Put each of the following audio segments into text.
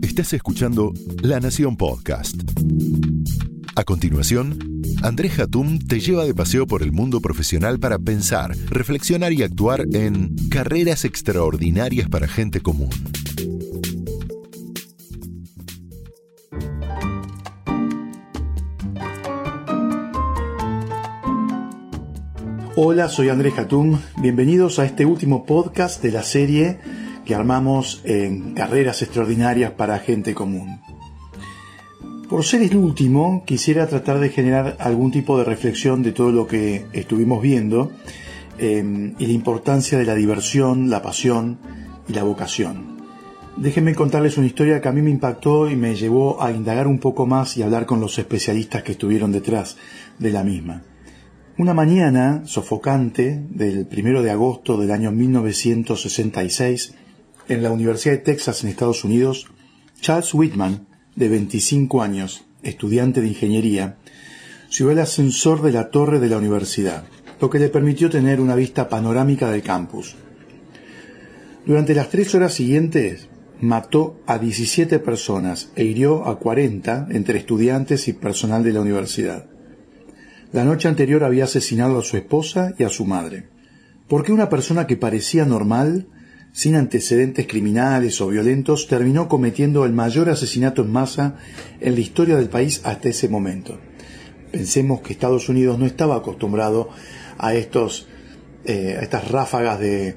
Estás escuchando La Nación Podcast. A continuación, Andrés Hatum te lleva de paseo por el mundo profesional para pensar, reflexionar y actuar en carreras extraordinarias para gente común. Hola, soy Andrés Hatum. Bienvenidos a este último podcast de la serie que armamos en Carreras Extraordinarias para Gente Común. Por ser el último, quisiera tratar de generar algún tipo de reflexión de todo lo que estuvimos viendo eh, y la importancia de la diversión, la pasión y la vocación. Déjenme contarles una historia que a mí me impactó y me llevó a indagar un poco más y hablar con los especialistas que estuvieron detrás de la misma. Una mañana sofocante del primero de agosto del año 1966, en la Universidad de Texas en Estados Unidos, Charles Whitman, de 25 años, estudiante de ingeniería, subió al ascensor de la torre de la universidad, lo que le permitió tener una vista panorámica del campus. Durante las tres horas siguientes, mató a 17 personas e hirió a 40 entre estudiantes y personal de la universidad. La noche anterior había asesinado a su esposa y a su madre. ¿Por qué una persona que parecía normal, sin antecedentes criminales o violentos, terminó cometiendo el mayor asesinato en masa en la historia del país hasta ese momento? Pensemos que Estados Unidos no estaba acostumbrado a estos, eh, a estas ráfagas de,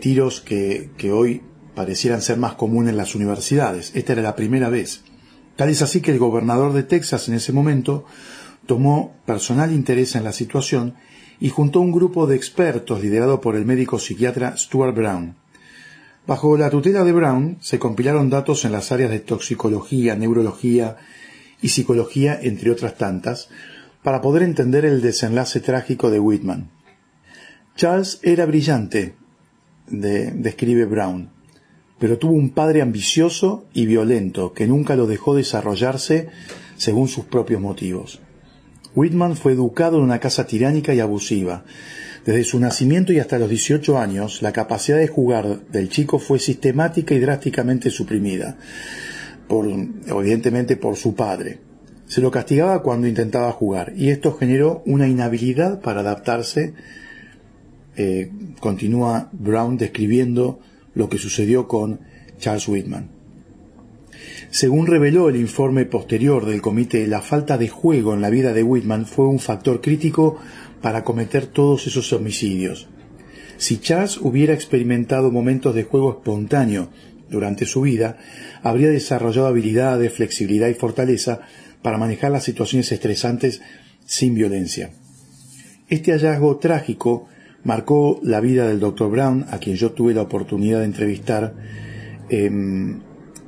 tiros que, que hoy parecieran ser más comunes en las universidades. Esta era la primera vez. Tal es así que el gobernador de Texas en ese momento tomó personal interés en la situación y juntó un grupo de expertos liderado por el médico psiquiatra Stuart Brown. Bajo la tutela de Brown se compilaron datos en las áreas de toxicología, neurología y psicología, entre otras tantas, para poder entender el desenlace trágico de Whitman. Charles era brillante, describe Brown, pero tuvo un padre ambicioso y violento que nunca lo dejó desarrollarse según sus propios motivos. Whitman fue educado en una casa tiránica y abusiva. Desde su nacimiento y hasta los 18 años, la capacidad de jugar del chico fue sistemática y drásticamente suprimida, por, evidentemente por su padre. Se lo castigaba cuando intentaba jugar y esto generó una inhabilidad para adaptarse. Eh, continúa Brown describiendo lo que sucedió con Charles Whitman. Según reveló el informe posterior del comité, la falta de juego en la vida de Whitman fue un factor crítico para cometer todos esos homicidios. Si Charles hubiera experimentado momentos de juego espontáneo durante su vida, habría desarrollado habilidades, flexibilidad y fortaleza para manejar las situaciones estresantes sin violencia. Este hallazgo trágico marcó la vida del Dr. Brown, a quien yo tuve la oportunidad de entrevistar, eh,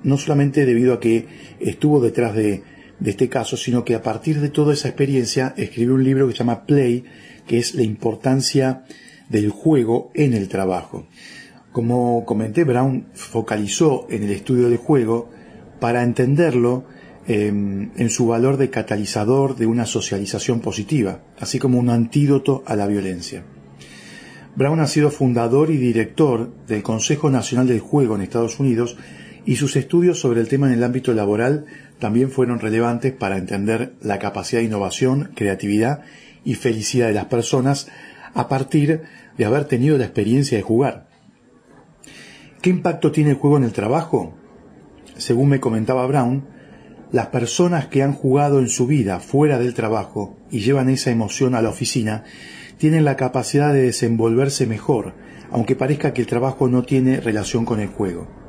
no solamente debido a que estuvo detrás de, este caso, sino que a partir de toda esa experiencia escribió un libro que se llama Play, que es la importancia del juego en el trabajo. Como comenté, Brown focalizó en el estudio del juego para entenderlo em, en su valor de catalizador de una socialización positiva, así como un antídoto a la violencia. Brown ha sido fundador y director del Consejo Nacional del Juego en Estados Unidos y sus estudios sobre el tema en el ámbito laboral también fueron relevantes para entender la capacidad de innovación, creatividad y felicidad de las personas a partir de haber tenido la experiencia de jugar. ¿Qué impacto tiene el juego en el trabajo? Según me comentaba Brown, las personas que han jugado en su vida fuera del trabajo y llevan esa emoción a la oficina tienen la capacidad de desenvolverse mejor, aunque parezca que el trabajo no tiene relación con el juego.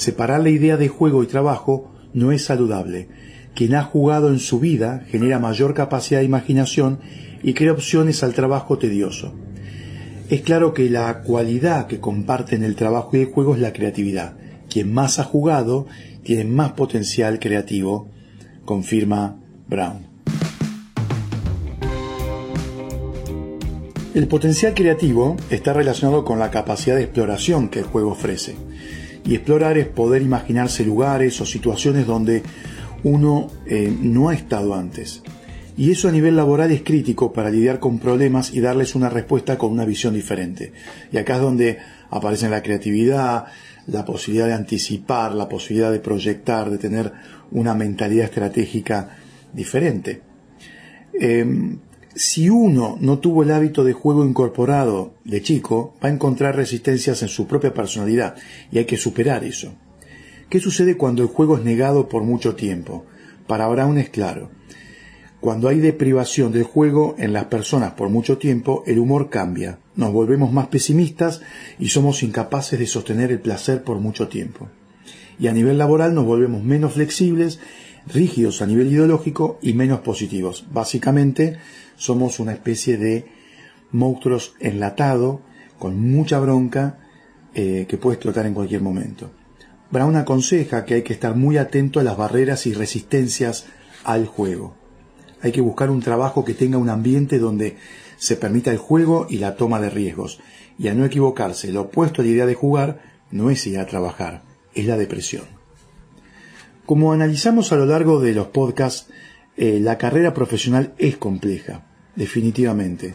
Separar la idea de juego y trabajo no es saludable. Quien ha jugado en su vida genera mayor capacidad de imaginación y crea opciones al trabajo tedioso. Es claro que la cualidad que comparten el trabajo y el juego es la creatividad. Quien más ha jugado tiene más potencial creativo, confirma Brown. El potencial creativo está relacionado con la capacidad de exploración que el juego ofrece. Y explorar es poder imaginarse lugares o situaciones donde uno eh, no ha estado antes. Y eso a nivel laboral es crítico para lidiar con problemas y darles una respuesta con una visión diferente. Y acá es donde aparecen la creatividad, la posibilidad de anticipar, la posibilidad de proyectar, de tener una mentalidad estratégica diferente. Em, si uno no tuvo el hábito de juego incorporado de chico, va a encontrar resistencias en su propia personalidad y hay que superar eso. ¿Qué sucede cuando el juego es negado por mucho tiempo? Para Brown es claro. Cuando hay deprivación del juego en las personas por mucho tiempo, el humor cambia, nos volvemos más pesimistas y somos incapaces de sostener el placer por mucho tiempo. Y a nivel laboral nos volvemos menos flexibles, rígidos a nivel ideológico y menos positivos. Básicamente somos una especie de monstruos enlatado con mucha bronca eh, que puede explotar en cualquier momento. Brown aconseja que hay que estar muy atento a las barreras y resistencias al juego. Hay que buscar un trabajo que tenga un ambiente donde se permita el juego y la toma de riesgos. Y a no equivocarse, lo opuesto a la idea de jugar no es ir a trabajar, es la depresión. Como analizamos a lo largo de los podcasts, eh, la carrera profesional es compleja, definitivamente,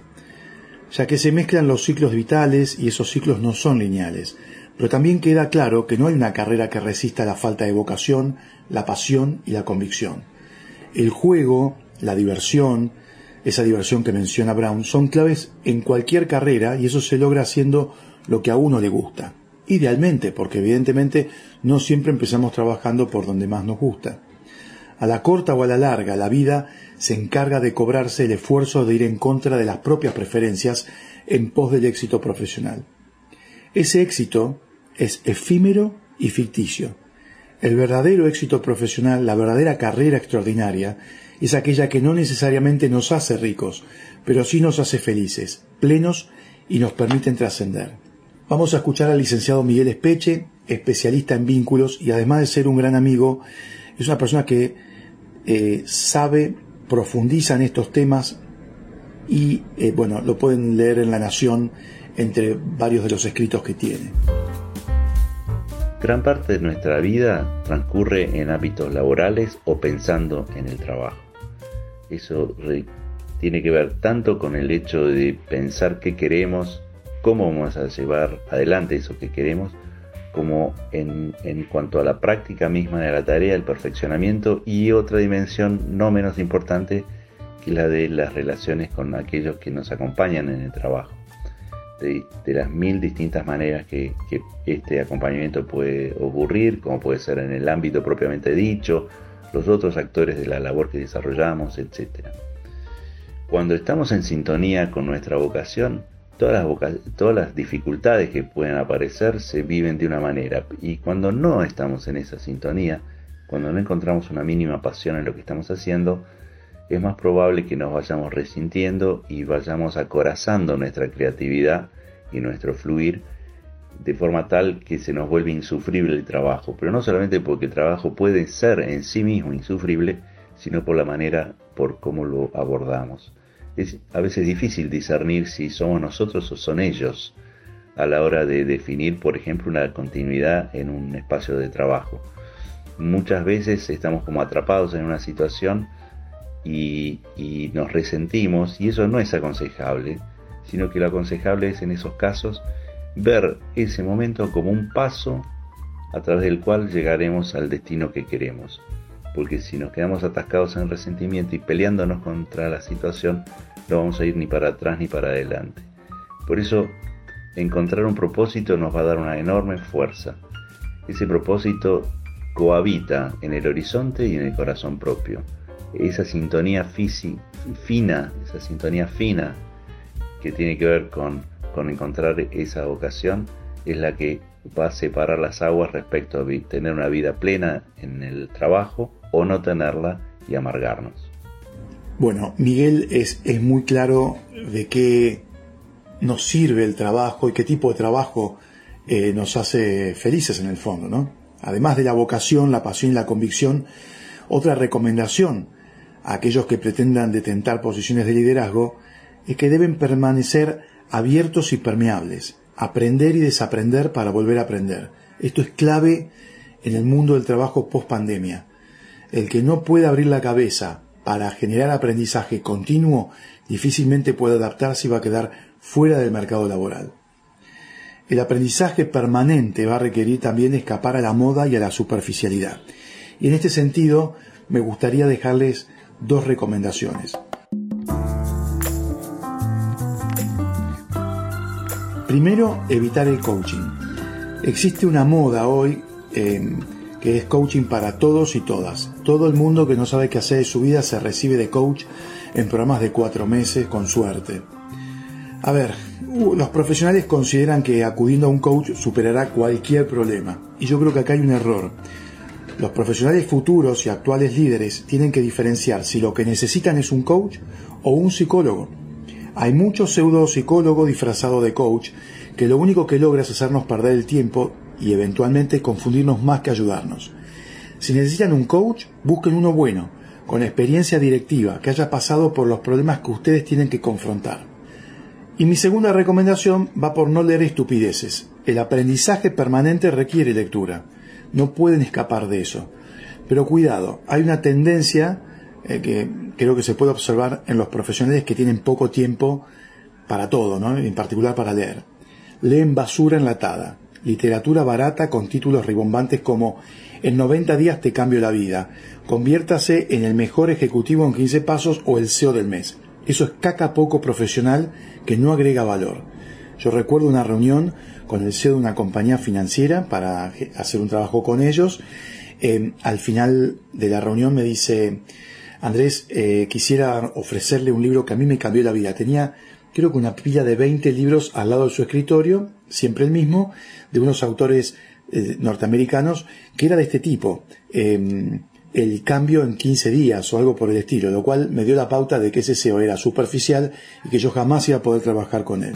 ya que se mezclan los ciclos vitales y esos ciclos no son lineales. Pero también queda claro que no hay una carrera que resista la falta de vocación, la pasión y la convicción. El juego, la diversión, esa diversión que menciona Brown, son claves en cualquier carrera y eso se logra haciendo lo que a uno le gusta. Idealmente, porque evidentemente no siempre empezamos trabajando por donde más nos gusta. A la corta o a la larga, la vida se encarga de cobrarse el esfuerzo de ir en contra de las propias preferencias en pos del éxito profesional. Ese éxito es efímero y ficticio. El verdadero éxito profesional, la verdadera carrera extraordinaria, es aquella que no necesariamente nos hace ricos, pero sí nos hace felices, plenos y nos permiten trascender. Vamos a escuchar al licenciado Miguel Espeche, especialista en vínculos y además de ser un gran amigo, es una persona que eh, sabe, profundiza en estos temas y eh, bueno, lo pueden leer en La Nación entre varios de los escritos que tiene. Gran parte de nuestra vida transcurre en hábitos laborales o pensando en el trabajo. Eso tiene que ver tanto con el hecho de pensar qué queremos, cómo vamos a llevar adelante eso que queremos, como en, en, cuanto a la práctica misma de la tarea, el perfeccionamiento y otra dimensión no menos importante que la de las relaciones con aquellos que nos acompañan en el trabajo de, las mil distintas maneras que, este acompañamiento puede ocurrir, como puede ser en el ámbito propiamente dicho, los otros actores de la labor que desarrollamos, etc. Cuando estamos en sintonía con nuestra vocación, todas las, todas las dificultades que pueden aparecer se viven de una manera y cuando no estamos en esa sintonía, cuando no encontramos una mínima pasión en lo que estamos haciendo, es más probable que nos vayamos resintiendo y vayamos acorazando nuestra creatividad y nuestro fluir de forma tal que se nos vuelve insufrible el trabajo, pero no solamente porque el trabajo puede ser en sí mismo insufrible, sino por la manera por cómo lo abordamos. Es a veces difícil discernir si somos nosotros o son ellos a la hora de definir, por ejemplo, una continuidad en un espacio de trabajo. Muchas veces estamos como atrapados en una situación y, nos resentimos y eso no es aconsejable, sino que lo aconsejable es en esos casos ver ese momento como un paso a través del cual llegaremos al destino que queremos. Porque si nos quedamos atascados en resentimiento y peleándonos contra la situación, no vamos a ir ni para atrás ni para adelante. Por eso, encontrar un propósito nos va a dar una enorme fuerza. Ese propósito cohabita en el horizonte y en el corazón propio esa sintonía fina, esa sintonía fina que tiene que ver con, con encontrar esa vocación, es la que va a separar las aguas respecto a tener una vida plena en el trabajo o no tenerla y amargarnos. Bueno, Miguel es, es muy claro de qué nos sirve el trabajo y qué tipo de trabajo eh, nos hace felices en el fondo, ¿no? Además de la vocación, la pasión y la convicción, otra recomendación a aquellos que pretendan detentar posiciones de liderazgo es que deben permanecer abiertos y permeables, aprender y desaprender para volver a aprender. Esto es clave en el mundo del trabajo post pandemia. El que no pueda abrir la cabeza para generar aprendizaje continuo difícilmente puede adaptarse y va a quedar fuera del mercado laboral. El aprendizaje permanente va a requerir también escapar a la moda y a la superficialidad. Y en este sentido, me gustaría dejarles dos recomendaciones. Primero, evitar el coaching. Existe una moda hoy eh, que es coaching para todos y todas. Todo el mundo que no sabe qué hacer de su vida se recibe de coach en programas de cuatro meses con suerte. A ver, los profesionales consideran que acudiendo a un coach superará cualquier problema. Y yo creo que acá hay un error. Los profesionales futuros y actuales líderes tienen que diferenciar si lo que necesitan es un coach o un psicólogo. Hay muchos pseudo psicólogos disfrazados de coach que lo único que logra es hacernos perder el tiempo y eventualmente confundirnos más que ayudarnos. Si necesitan un coach, busquen uno bueno, con experiencia directiva, que haya pasado por los problemas que ustedes tienen que confrontar. Y mi segunda recomendación va por no leer estupideces. El aprendizaje permanente requiere lectura. No pueden escapar de eso. Pero cuidado, hay una tendencia eh, que creo que se puede observar en los profesionales que tienen poco tiempo para todo, ¿no? en particular para leer. Leen basura enlatada, literatura barata con títulos ribombantes como En 90 días te cambio la vida, conviértase en el mejor ejecutivo en 15 pasos o el CEO del mes. Eso es caca poco profesional que no agrega valor. Yo recuerdo una reunión con el CEO de una compañía financiera para hacer un trabajo con ellos. Eh, al final de la reunión me dice, Andrés, eh, quisiera ofrecerle un libro que a mí me cambió la vida. Tenía, creo que una pila de 20 libros al lado de su escritorio, siempre el mismo, de unos autores eh, norteamericanos, que era de este tipo. Em, el cambio en 15 días o algo por el estilo, lo cual me dio la pauta de que ese SEO era superficial y que yo jamás iba a poder trabajar con él.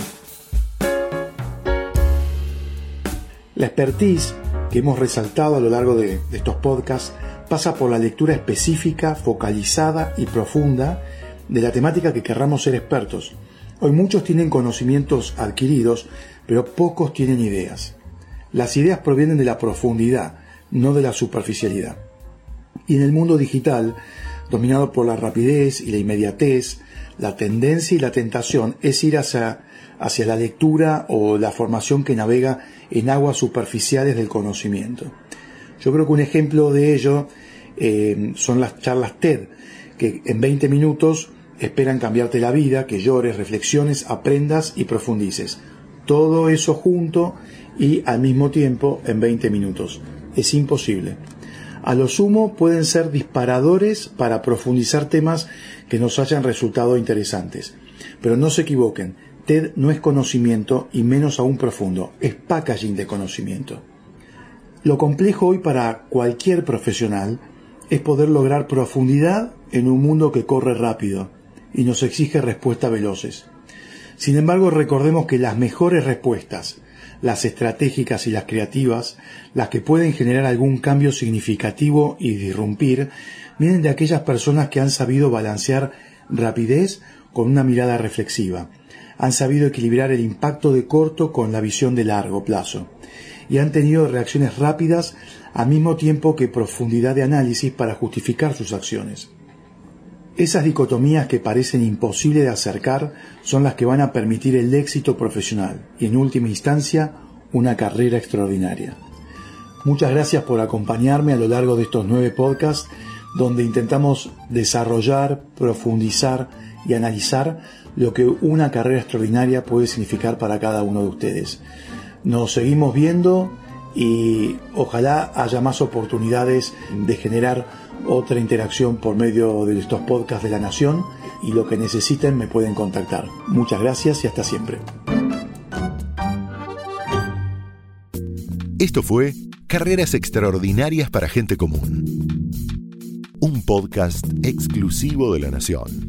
La expertise que hemos resaltado a lo largo de, de estos podcasts pasa por la lectura específica, focalizada y profunda de la temática que querramos ser expertos. Hoy muchos tienen conocimientos adquiridos, pero pocos tienen ideas. Las ideas provienen de la profundidad, no de la superficialidad. Y en el mundo digital, dominado por la rapidez y la inmediatez, la tendencia y la tentación es ir hacia, la lectura o la formación que navega en aguas superficiales del conocimiento. Yo creo que un ejemplo de ello eh, son las charlas TED, que en 20 minutos esperan cambiarte la vida, que llores, reflexiones, aprendas y profundices. Todo eso junto y al mismo tiempo en 20 minutos. Es imposible. A lo sumo pueden ser disparadores para profundizar temas que nos hayan resultado interesantes. Pero no se equivoquen, TED no es conocimiento y menos aún profundo, es packaging de conocimiento. Lo complejo hoy para cualquier profesional es poder lograr profundidad en un mundo que corre rápido y nos exige respuestas veloces. Sin embargo, recordemos que las mejores respuestas las estratégicas y las creativas, las que pueden generar algún cambio significativo y disrumpir, vienen de aquellas personas que han sabido balancear rapidez con una mirada reflexiva, han sabido equilibrar el impacto de corto con la visión de largo plazo, y han tenido reacciones rápidas al mismo tiempo que profundidad de análisis para justificar sus acciones. Esas dicotomías que parecen imposibles de acercar son las que van a permitir el éxito profesional y en última instancia una carrera extraordinaria. Muchas gracias por acompañarme a lo largo de estos nueve podcasts donde intentamos desarrollar, profundizar y analizar lo que una carrera extraordinaria puede significar para cada uno de ustedes. Nos seguimos viendo y ojalá haya más oportunidades de generar otra interacción por medio de estos podcasts de la Nación y lo que necesiten me pueden contactar. Muchas gracias y hasta siempre. Esto fue Carreras Extraordinarias para Gente Común un podcast exclusivo de La Nación.